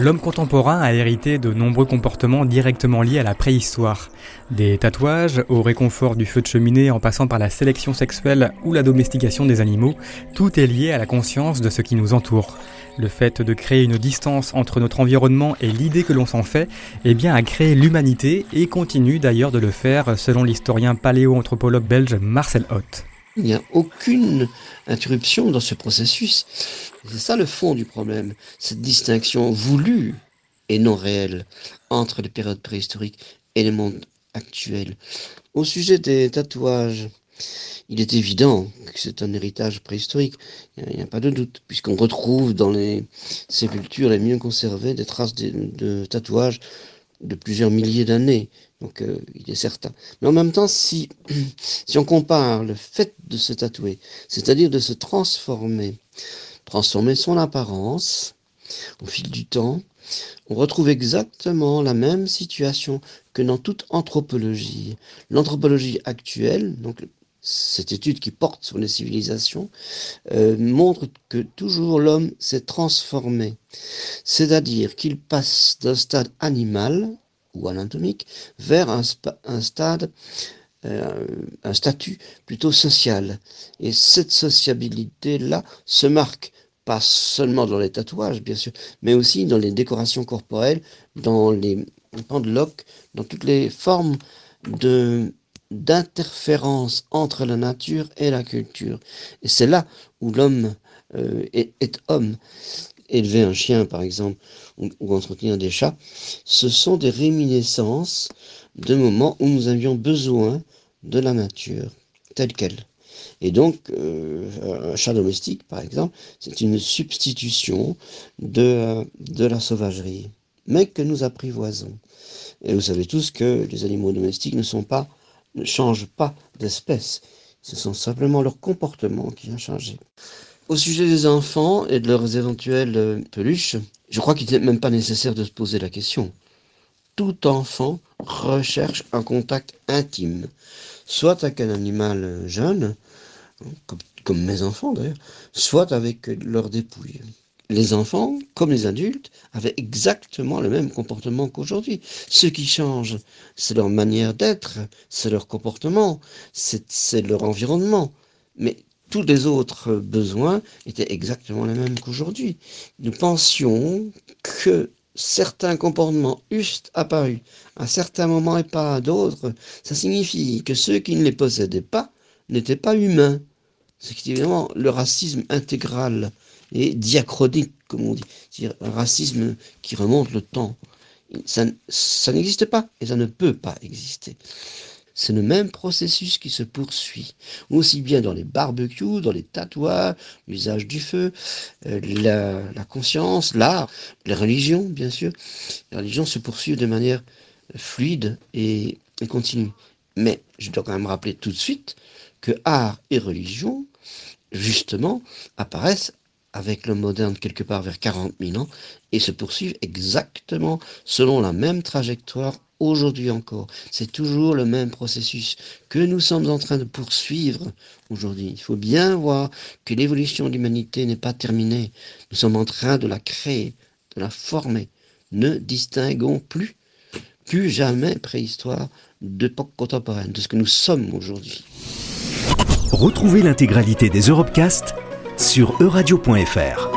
L'homme contemporain a hérité de nombreux comportements directement liés à la préhistoire. Des tatouages au réconfort du feu de cheminée en passant par la sélection sexuelle ou la domestication des animaux, tout est lié à la conscience de ce qui nous entoure. Le fait de créer une distance entre notre environnement et l'idée que l'on s'en fait, eh bien, a créé l'humanité et continue d'ailleurs de le faire selon l'historien paléoanthropologue belge Marcel Hoth. Il n'y a aucune interruption dans ce processus. C'est ça le fond du problème, cette distinction voulue et non réelle entre les périodes préhistoriques et le monde actuel. Au sujet des tatouages, il est évident que c'est un héritage préhistorique, il n'y a, pas de doute, puisqu'on retrouve dans les sépultures les mieux conservées des traces de, tatouages de plusieurs milliers d'années. Donc euh, il est certain. Mais en même temps, si, si on compare le fait de se tatouer, c'est-à-dire de se transformer, transformer son apparence au fil du temps, on retrouve exactement la même situation que dans toute anthropologie. L'anthropologie actuelle, donc cette étude qui porte sur les civilisations, euh, montre que toujours l'homme s'est transformé. C'est-à-dire qu'il passe d'un stade animal ou anatomique vers un, stade, euh, un statut plutôt social. Et cette sociabilité-là se marque pas seulement dans les tatouages, bien sûr, mais aussi dans les décorations corporelles, dans les pendeloques, dans toutes les formes de d'interférence entre la nature et la culture. Et c'est là où l'homme euh, est, homme. Élever un chien, par exemple, ou, entretenir des chats, ce sont des réminiscences de moments où nous avions besoin de la nature, telle qu'elle. Et donc, euh, un chat domestique, par exemple, c'est une substitution de, de la sauvagerie, mais que nous apprivoisons. Et vous savez tous que les animaux domestiques ne sont pas ne changent pas d'espèce. Ce sont simplement leur comportement qui a changé. Au sujet des enfants et de leurs éventuelles euh, peluches, je crois qu'il n'est même pas nécessaire de se poser la question. Tout enfant recherche un contact intime, soit avec un animal euh, jeune, comme, comme mes enfants d'ailleurs, soit avec leur dépouille les enfants, comme les adultes, avaient exactement le même comportement qu'aujourd'hui. Ce qui change, c'est leur manière d'être, c'est leur comportement, c'est leur environnement. Mais tous les autres besoins étaient exactement les mêmes qu'aujourd'hui. Nous pensions que certains comportements eussent apparu à certains moments et pas à d'autres, ça signifie que ceux qui ne les possédaient pas n'étaient pas humains. C'est évidemment le racisme intégral et diachronique, comme on dit, c'est-à-dire un racisme qui remonte le temps. Ça, n'existe pas et ça ne peut pas exister. C'est le même processus qui se poursuit, aussi bien dans les barbecues, dans les tatouages, l'usage du feu, euh, la, conscience, l'art, les religions, bien sûr. Les religions se poursuivent de manière fluide et, et continue. Mais je dois quand même rappeler tout de suite que art et religion, justement, apparaissent avec le moderne quelque part vers 40 000 ans et se poursuivent exactement selon la même trajectoire aujourd'hui encore. C'est toujours le même processus que nous sommes en train de poursuivre aujourd'hui. Il faut bien voir que l'évolution de l'humanité n'est pas terminée. Nous sommes en train de la créer, de la former. Ne distinguons plus, plus jamais préhistoire d'époque contemporaine, de ce que nous sommes aujourd'hui. Retrouvez l'intégralité des Europecast sur euradio.fr.